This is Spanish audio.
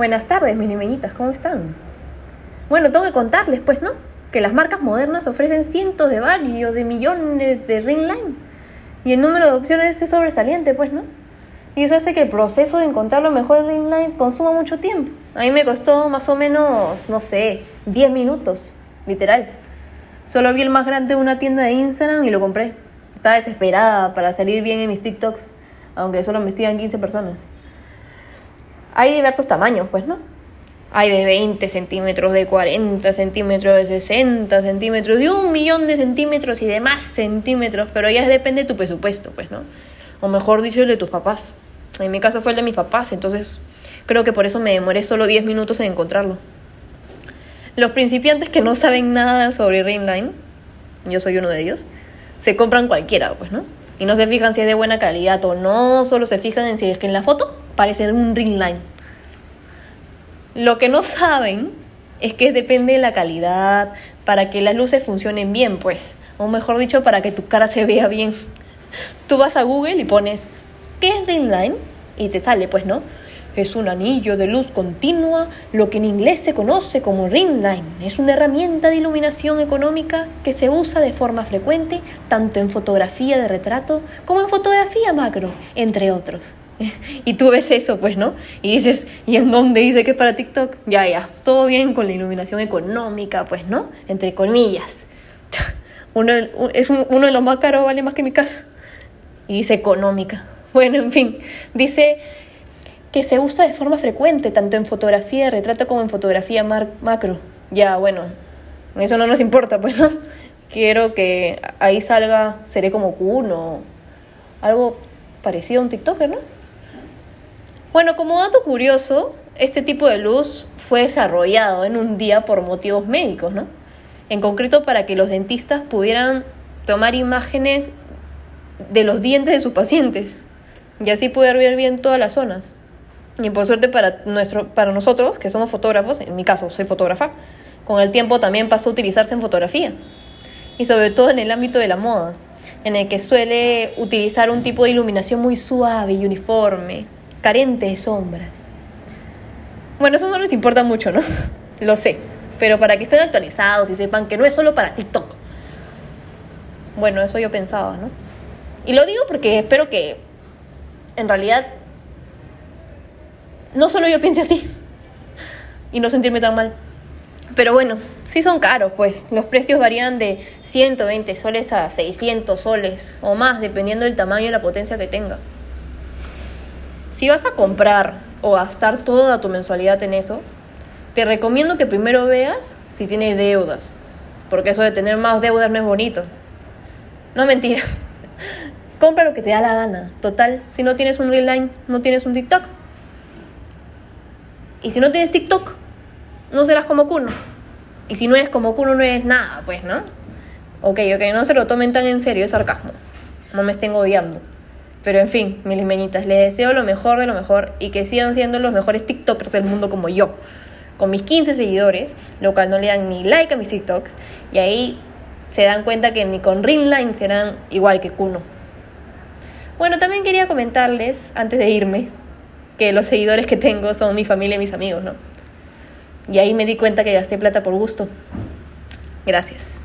Buenas tardes, mis limeñitas, ¿cómo están? Bueno, tengo que contarles, pues, ¿no? Que las marcas modernas ofrecen cientos de varios, de millones de ring. Y el número de opciones es sobresaliente, pues, ¿no? Y eso hace que el proceso de encontrar lo mejor ring line consuma mucho tiempo. A mí me costó más o menos, no sé, 10 minutos, literal. Solo vi el más grande de una tienda de Instagram y lo compré. Estaba desesperada para salir bien en mis TikToks, aunque solo me sigan 15 personas. Hay diversos tamaños, pues, ¿no? Hay de 20 centímetros, de 40 centímetros, de 60 centímetros, de un millón de centímetros y de más centímetros, pero ya depende de tu presupuesto, pues, ¿no? O mejor dicho, el de tus papás. En mi caso fue el de mis papás, entonces creo que por eso me demoré solo 10 minutos en encontrarlo. Los principiantes que no saben nada sobre Ringline, yo soy uno de ellos, se compran cualquiera, pues, ¿no? Y no se fijan si es de buena calidad o no, solo se fijan en si es que en la foto parece un ring. Lo que no saben es que depende de la calidad, para que las luces funcionen bien, pues. O mejor dicho, para que tu cara se vea bien. Tú vas a Google y pones, ¿qué es ring line? Y te sale, pues, ¿no? Es un anillo de luz continua, lo que en inglés se conoce como ring line. Es una herramienta de iluminación económica que se usa de forma frecuente tanto en fotografía de retrato como en fotografía macro, entre otros. y tú ves eso, pues, ¿no? Y dices, ¿y en dónde dice que es para TikTok? Ya, ya, todo bien con la iluminación económica, pues, ¿no? Entre comillas. Uno, es uno de los más caros, vale más que mi casa. Y dice económica. Bueno, en fin, dice que se usa de forma frecuente, tanto en fotografía de retrato como en fotografía macro. Ya, bueno, eso no nos importa, pues, ¿no? Quiero que ahí salga, seré como Kuno, algo parecido a un TikToker, ¿no? Bueno, como dato curioso, este tipo de luz fue desarrollado en un día por motivos médicos, ¿no? En concreto para que los dentistas pudieran tomar imágenes de los dientes de sus pacientes y así poder ver bien todas las zonas. Y por suerte para, nuestro, para nosotros, que somos fotógrafos, en mi caso soy fotógrafa, con el tiempo también pasó a utilizarse en fotografía. Y sobre todo en el ámbito de la moda, en el que suele utilizar un tipo de iluminación muy suave y uniforme, carente de sombras. Bueno, eso no les importa mucho, ¿no? Lo sé, pero para que estén actualizados y sepan que no es solo para TikTok. Bueno, eso yo pensaba, ¿no? Y lo digo porque espero que en realidad no solo yo piense así y no sentirme tan mal. Pero bueno, sí son caros, pues. Los precios varían de 120 soles a 600 soles o más, dependiendo del tamaño y la potencia que tenga. Si vas a comprar o gastar toda tu mensualidad en eso, te recomiendo que primero veas si tienes deudas. Porque eso de tener más deudas no es bonito. No mentira. Compra lo que te da la gana. Total, si no tienes un Real Line, no tienes un TikTok. Y si no tienes TikTok, no serás como Kuno. Y si no eres como Kuno, no eres nada, pues, ¿no? Ok, ok, no se lo tomen tan en serio, es sarcasmo. No me estén odiando. Pero en fin, mis limeñitas, les deseo lo mejor de lo mejor y que sigan siendo los mejores TikTokers del mundo como yo. Con mis 15 seguidores, lo cual no le dan ni like a mis TikToks. Y ahí se dan cuenta que ni con Ringline serán igual que Kuno. Bueno, también quería comentarles, antes de irme, que los seguidores que tengo son mi familia y mis amigos, ¿no? Y ahí me di cuenta que gasté plata por gusto. Gracias.